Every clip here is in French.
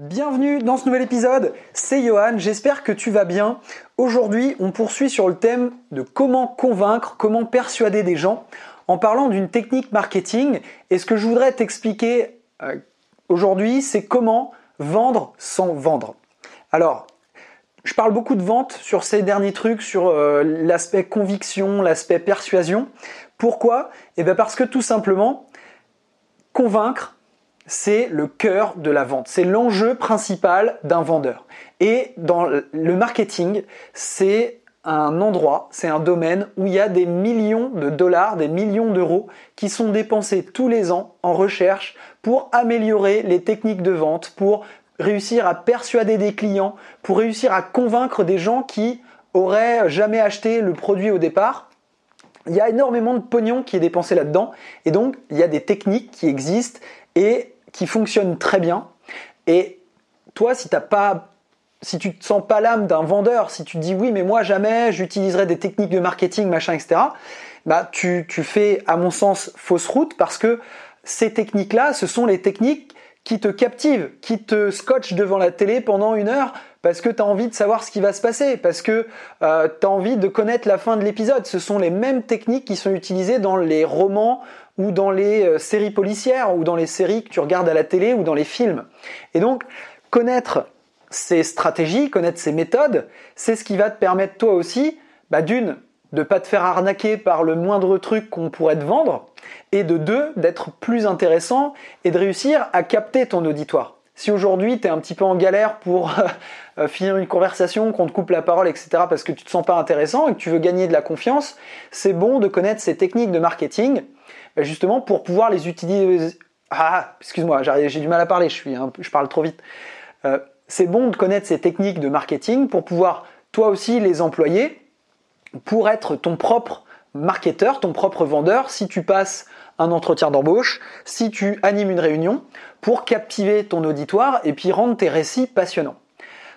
Bienvenue dans ce nouvel épisode, c'est Johan, j'espère que tu vas bien. Aujourd'hui, on poursuit sur le thème de comment convaincre, comment persuader des gens en parlant d'une technique marketing. Et ce que je voudrais t'expliquer euh, aujourd'hui, c'est comment vendre sans vendre. Alors, je parle beaucoup de vente sur ces derniers trucs, sur euh, l'aspect conviction, l'aspect persuasion. Pourquoi? Eh bien parce que tout simplement, convaincre, c'est le cœur de la vente, c'est l'enjeu principal d'un vendeur. Et dans le marketing, c'est un endroit, c'est un domaine où il y a des millions de dollars, des millions d'euros qui sont dépensés tous les ans en recherche pour améliorer les techniques de vente, pour réussir à persuader des clients, pour réussir à convaincre des gens qui auraient jamais acheté le produit au départ. Il y a énormément de pognon qui est dépensé là-dedans et donc il y a des techniques qui existent et qui fonctionne très bien. Et toi, si t'as pas, si tu te sens pas l'âme d'un vendeur, si tu te dis oui, mais moi jamais j'utiliserai des techniques de marketing, machin, etc. Bah, tu, fais, à mon sens, fausse route parce que ces techniques-là, ce sont les techniques qui te captivent, qui te scotchent devant la télé pendant une heure parce que tu as envie de savoir ce qui va se passer, parce que euh, tu as envie de connaître la fin de l'épisode. Ce sont les mêmes techniques qui sont utilisées dans les romans ou dans les euh, séries policières ou dans les séries que tu regardes à la télé ou dans les films. Et donc, connaître ces stratégies, connaître ces méthodes, c'est ce qui va te permettre toi aussi, bah, d'une, de pas te faire arnaquer par le moindre truc qu'on pourrait te vendre, et de deux, d'être plus intéressant et de réussir à capter ton auditoire. Si aujourd'hui tu es un petit peu en galère pour euh, finir une conversation, qu'on te coupe la parole, etc., parce que tu te sens pas intéressant et que tu veux gagner de la confiance, c'est bon de connaître ces techniques de marketing, justement pour pouvoir les utiliser. Ah, excuse-moi, j'ai du mal à parler, je, suis je parle trop vite. Euh, c'est bon de connaître ces techniques de marketing pour pouvoir toi aussi les employer pour être ton propre marketeur, ton propre vendeur, si tu passes un entretien d'embauche, si tu animes une réunion, pour captiver ton auditoire et puis rendre tes récits passionnants.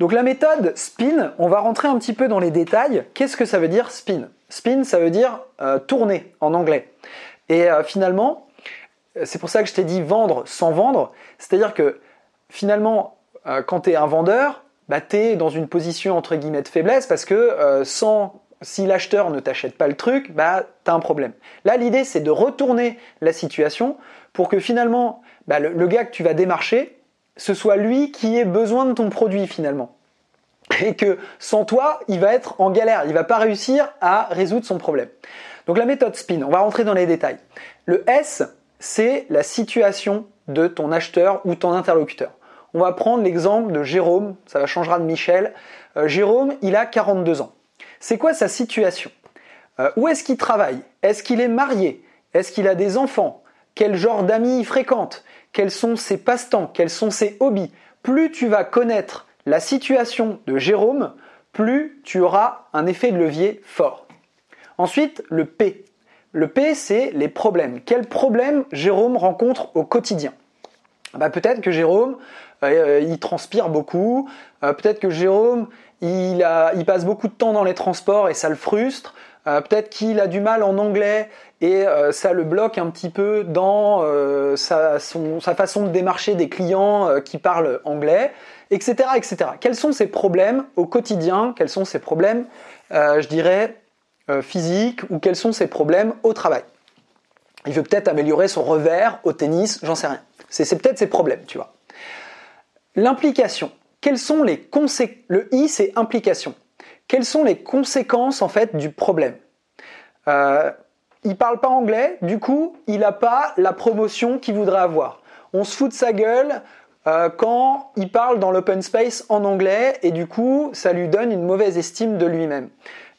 Donc la méthode spin, on va rentrer un petit peu dans les détails. Qu'est-ce que ça veut dire spin? Spin, ça veut dire euh, tourner en anglais. Et euh, finalement, c'est pour ça que je t'ai dit vendre sans vendre. C'est-à-dire que finalement, euh, quand tu es un vendeur, bah, tu es dans une position entre guillemets de faiblesse parce que sans si l'acheteur ne t'achète pas le truc, bah as un problème. Là, l'idée c'est de retourner la situation pour que finalement bah, le, gars que tu vas démarcher, ce soit lui qui ait besoin de ton produit finalement. Et que sans toi, il va être en galère, il va pas réussir à résoudre son problème. Donc la méthode SPIN, on va rentrer dans les détails. Le S, c'est la situation de ton acheteur ou ton interlocuteur. On va prendre l'exemple de Jérôme, ça changera de Michel. Euh, Jérôme, il a 42 ans. C'est quoi sa situation? Euh, Où est-ce qu'il travaille? Est-ce qu'il est marié? Est-ce qu'il a des enfants? Quel genre d'amis il fréquente? Quels sont ses passe-temps? Quels sont ses hobbies? Plus tu vas connaître la situation de Jérôme, plus tu auras un effet de levier fort. Ensuite, le P. Le P, c'est les problèmes. Quels problèmes Jérôme rencontre au quotidien bah, Peut-être que Jérôme, euh, il transpire beaucoup. Euh, peut-être que Jérôme, il, passe beaucoup de temps dans les transports et ça le frustre. Euh, peut-être qu'il a du mal en anglais et ça le bloque un petit peu dans euh, sa, façon de démarcher des clients qui parlent anglais, etc., etc. Quels sont ses problèmes au quotidien? Quels sont ses problèmes, je dirais, physiques ou quels sont ses problèmes au travail Il veut peut-être améliorer son revers au tennis, j'en sais rien. C'est peut-être ses problèmes, tu vois. L'implication quelles sont les conséquences Le I, c'est implication. Quelles sont les conséquences en fait du problème? Euh, Il parle pas anglais, du coup, il n'a pas la promotion qu'il voudrait avoir. On se fout de sa gueule euh, quand il parle dans l'open space en anglais et du coup, ça lui donne une mauvaise estime de lui-même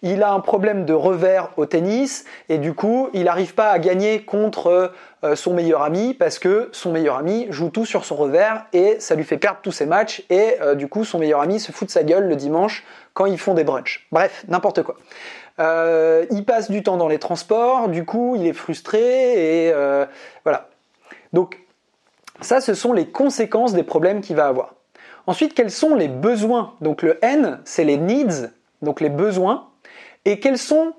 il a un problème de revers au tennis et du coup il n'arrive pas à gagner contre euh, son meilleur ami parce que son meilleur ami joue tout sur son revers et ça lui fait perdre tous ses matchs et euh, du coup son meilleur ami se fout de sa gueule le dimanche quand ils font des brunchs. Bref, n'importe quoi. Euh, il passe du temps dans les transports, du coup il est frustré et voilà. Donc ça ce sont les conséquences des problèmes qu'il va avoir. Ensuite, quels sont les besoins? Donc le N, c'est les needs, donc les besoins et quels sont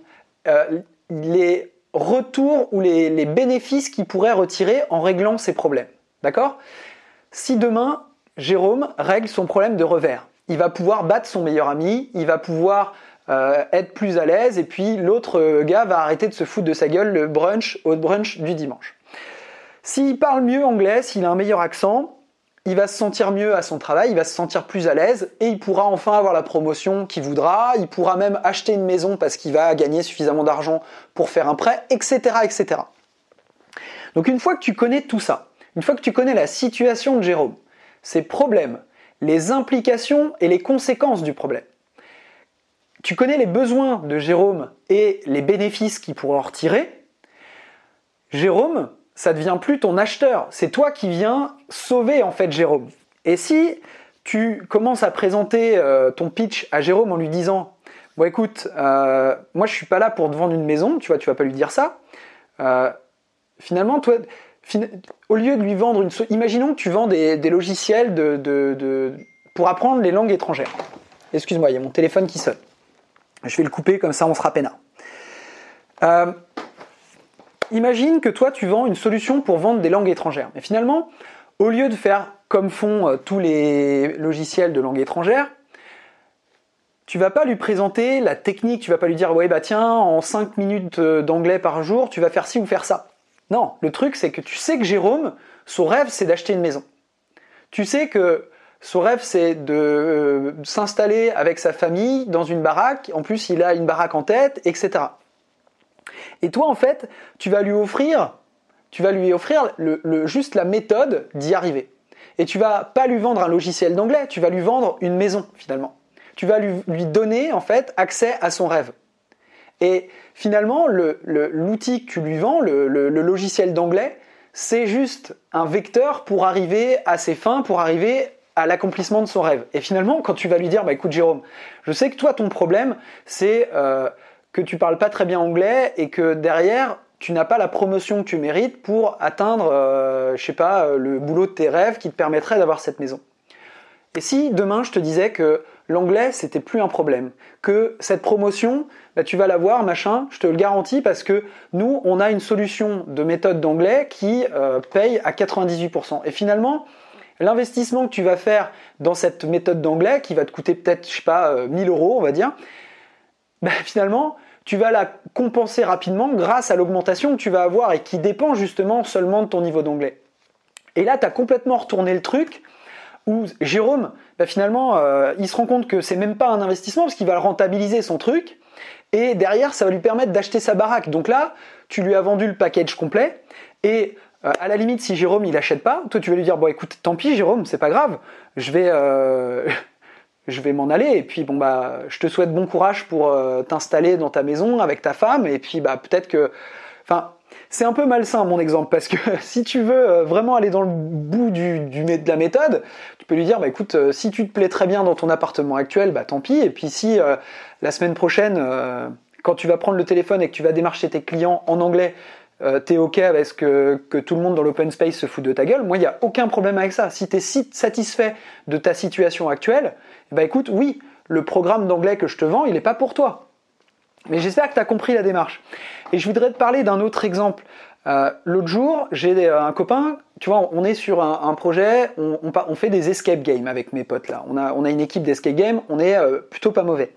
euh, les retours ou les, bénéfices qu'il pourrait retirer en réglant ces problèmes? D'accord? Si demain, Jérôme règle son problème de revers. Il va pouvoir battre son meilleur ami, il va pouvoir euh, être plus à l'aise, et puis l'autre gars va arrêter de se foutre de sa gueule le brunch au brunch du dimanche. S'il parle mieux anglais, s'il a un meilleur accent, il va se sentir mieux à son travail, il va se sentir plus à l'aise et il pourra enfin avoir la promotion qu'il voudra, il pourra même acheter une maison parce qu'il va gagner suffisamment d'argent pour faire un prêt, etc., etc. Donc une fois que tu connais tout ça, une fois que tu connais la situation de Jérôme, ses problèmes, les implications et les conséquences du problème, tu connais les besoins de Jérôme et les bénéfices qu'il pourra en retirer, Jérôme, ça devient plus ton acheteur, c'est toi qui viens sauver en fait Jérôme. Et si tu commences à présenter euh, ton pitch à Jérôme en lui disant bon écoute, euh, moi je suis pas là pour te vendre une maison, tu vois, tu vas pas lui dire ça. Euh, finalement, toi, au lieu de lui vendre une, imaginons que tu vends des, logiciels de, pour apprendre les langues étrangères. Excuse-moi, il y a mon téléphone qui sonne. Je vais le couper comme ça, on sera peinard. Imagine que toi, tu vends une solution pour vendre des langues étrangères. Mais finalement, au lieu de faire comme font euh, tous les logiciels de langue étrangère, tu vas pas lui présenter la technique, tu vas pas lui dire ouais bah tiens en 5 minutes euh, d'anglais par jour tu vas faire ci ou faire ça. Non, le truc c'est que tu sais que Jérôme, son rêve c'est d'acheter une maison. Tu sais que son rêve c'est de euh, s'installer avec sa famille dans une baraque, en plus il a une baraque en tête, etc. Et toi, en fait, tu vas lui offrir, tu vas lui offrir juste la méthode d'y arriver. Et tu vas pas lui vendre un logiciel d'anglais, tu vas lui vendre une maison finalement. Tu vas lui, lui donner en fait accès à son rêve. Et finalement, l'outil que tu lui vends, le, logiciel d'anglais, c'est juste un vecteur pour arriver à ses fins, pour arriver à l'accomplissement de son rêve. Et finalement, quand tu vas lui dire, bah écoute Jérôme, je sais que toi ton problème, c'est euh, que tu parles pas très bien anglais et que derrière tu n'as pas la promotion que tu mérites pour atteindre, euh, je sais pas, euh, le boulot de tes rêves qui te permettrait d'avoir cette maison. Et si demain je te disais que l'anglais c'était plus un problème, que cette promotion, bah, tu vas l'avoir, machin, je te le garantis parce que nous on a une solution de méthode d'anglais qui euh, paye à 98%. Et finalement, l'investissement que tu vas faire dans cette méthode d'anglais, qui va te coûter peut-être, je sais pas, 1000 euros, on va dire, bah, finalement, tu vas la compenser rapidement grâce à l'augmentation que tu vas avoir et qui dépend justement seulement de ton niveau d'anglais. Et là, tu as complètement retourné le truc où Jérôme, bah, finalement, euh, il se rend compte que c'est même pas un investissement parce qu'il va rentabiliser son truc et derrière, ça va lui permettre d'acheter sa baraque. Donc là, tu lui as vendu le package complet et euh, à la limite, si Jérôme il achète pas, toi tu vas lui dire bon écoute, tant pis Jérôme, c'est pas grave, je vais, euh, je vais m'en aller. Et puis bon bah je te souhaite bon courage pour euh, t'installer dans ta maison avec ta femme. Et puis bah peut-être que enfin c'est un peu malsain mon exemple parce que si tu veux euh, vraiment aller dans le bout du, du, de la méthode, tu peux lui dire bah écoute euh, si tu te plais très bien dans ton appartement actuel bah tant pis. Et puis si la semaine prochaine quand tu vas prendre le téléphone et que tu vas démarcher tes clients en anglais t'es ok avec ce que, que tout le monde dans l'open space se fout de ta gueule, moi il n'y a aucun problème avec ça. Si tu es si satisfait de ta situation actuelle, bah écoute, oui, le programme d'anglais que je te vends, il n'est pas pour toi. Mais j'espère que tu as compris la démarche. Et je voudrais te parler d'un autre exemple. Euh, L'autre jour, j'ai un copain, tu vois, on est sur un, projet, on, fait des escape games avec mes potes là. On a, on a une équipe d'escape games, on est euh, plutôt pas mauvais.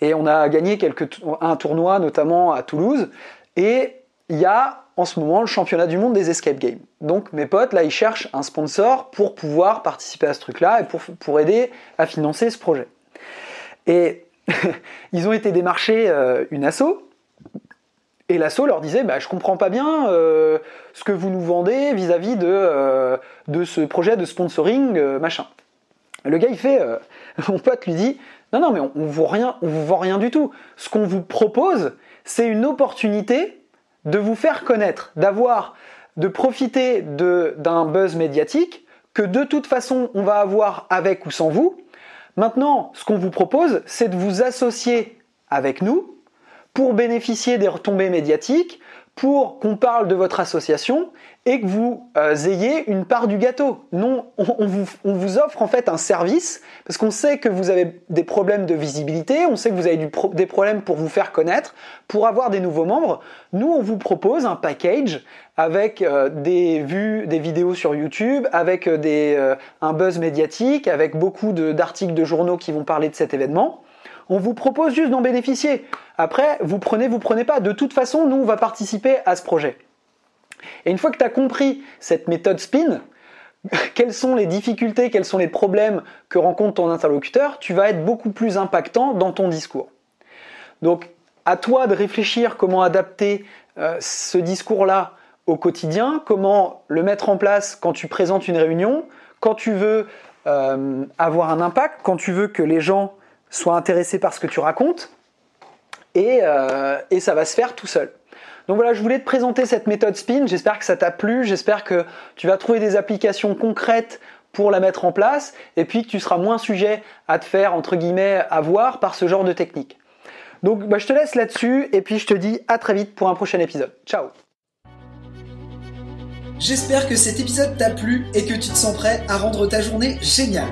Et on a gagné quelques, un tournoi notamment à Toulouse. Et il y a en ce moment le championnat du monde des escape games. Donc mes potes, là, ils cherchent un sponsor pour pouvoir participer à ce truc-là et pour, aider à financer ce projet. Et ils ont été démarchés euh, une asso, et l'asso leur disait bah, Je comprends pas bien euh, ce que vous nous vendez vis-à-vis de, euh, ce projet de sponsoring, machin. Le gars, il fait Mon pote lui dit Non, non, mais on, on on vous vend rien du tout. Ce qu'on vous propose, c'est une opportunité de vous faire connaître, d'avoir, de profiter d'un buzz médiatique que de toute façon on va avoir avec ou sans vous. Maintenant, ce qu'on vous propose, c'est de vous associer avec nous pour bénéficier des retombées médiatiques, pour qu'on parle de votre association et que vous euh, ayez une part du gâteau. Non, on, vous, offre en fait un service parce qu'on sait que vous avez des problèmes de visibilité, on sait que vous avez des problèmes pour vous faire connaître, pour avoir des nouveaux membres. Nous, on vous propose un package avec euh, des vues, des vidéos sur YouTube, avec euh, un buzz médiatique, avec beaucoup d'articles de journaux qui vont parler de cet événement. On vous propose juste d'en bénéficier. Après, vous prenez, vous prenez pas. De toute façon, nous, on va participer à ce projet. Et une fois que tu as compris cette méthode spin, quelles sont les difficultés, quels sont les problèmes que rencontre ton interlocuteur, tu vas être beaucoup plus impactant dans ton discours. Donc, à toi de réfléchir comment adapter euh, ce discours-là au quotidien, comment le mettre en place quand tu présentes une réunion, quand tu veux euh, avoir un impact, quand tu veux que les gens sois intéressé par ce que tu racontes, euh, et, ça va se faire tout seul. Donc voilà, je voulais te présenter cette méthode SPIN, j'espère que ça t'a plu, j'espère que tu vas trouver des applications concrètes pour la mettre en place, et puis que tu seras moins sujet à te faire, entre guillemets, avoir par ce genre de technique. Donc bah, je te laisse là-dessus, et puis je te dis à très vite pour un prochain épisode. Ciao J'espère que cet épisode t'a plu et que tu te sens prêt à rendre ta journée géniale.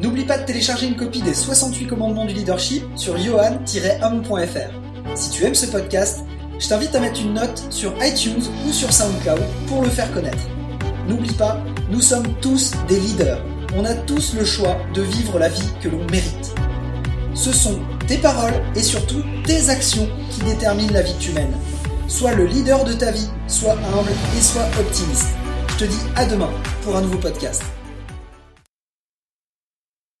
N'oublie pas de télécharger une copie des 68 commandements du leadership sur johan-homme.fr. Si tu aimes ce podcast, je t'invite à mettre une note sur iTunes ou sur SoundCloud pour le faire connaître. N'oublie pas, nous sommes tous des leaders. On a tous le choix de vivre la vie que l'on mérite. Ce sont tes paroles et surtout tes actions qui déterminent la vie que tu mènes. Sois le leader de ta vie, sois humble et sois optimiste. Je te dis à demain pour un nouveau podcast.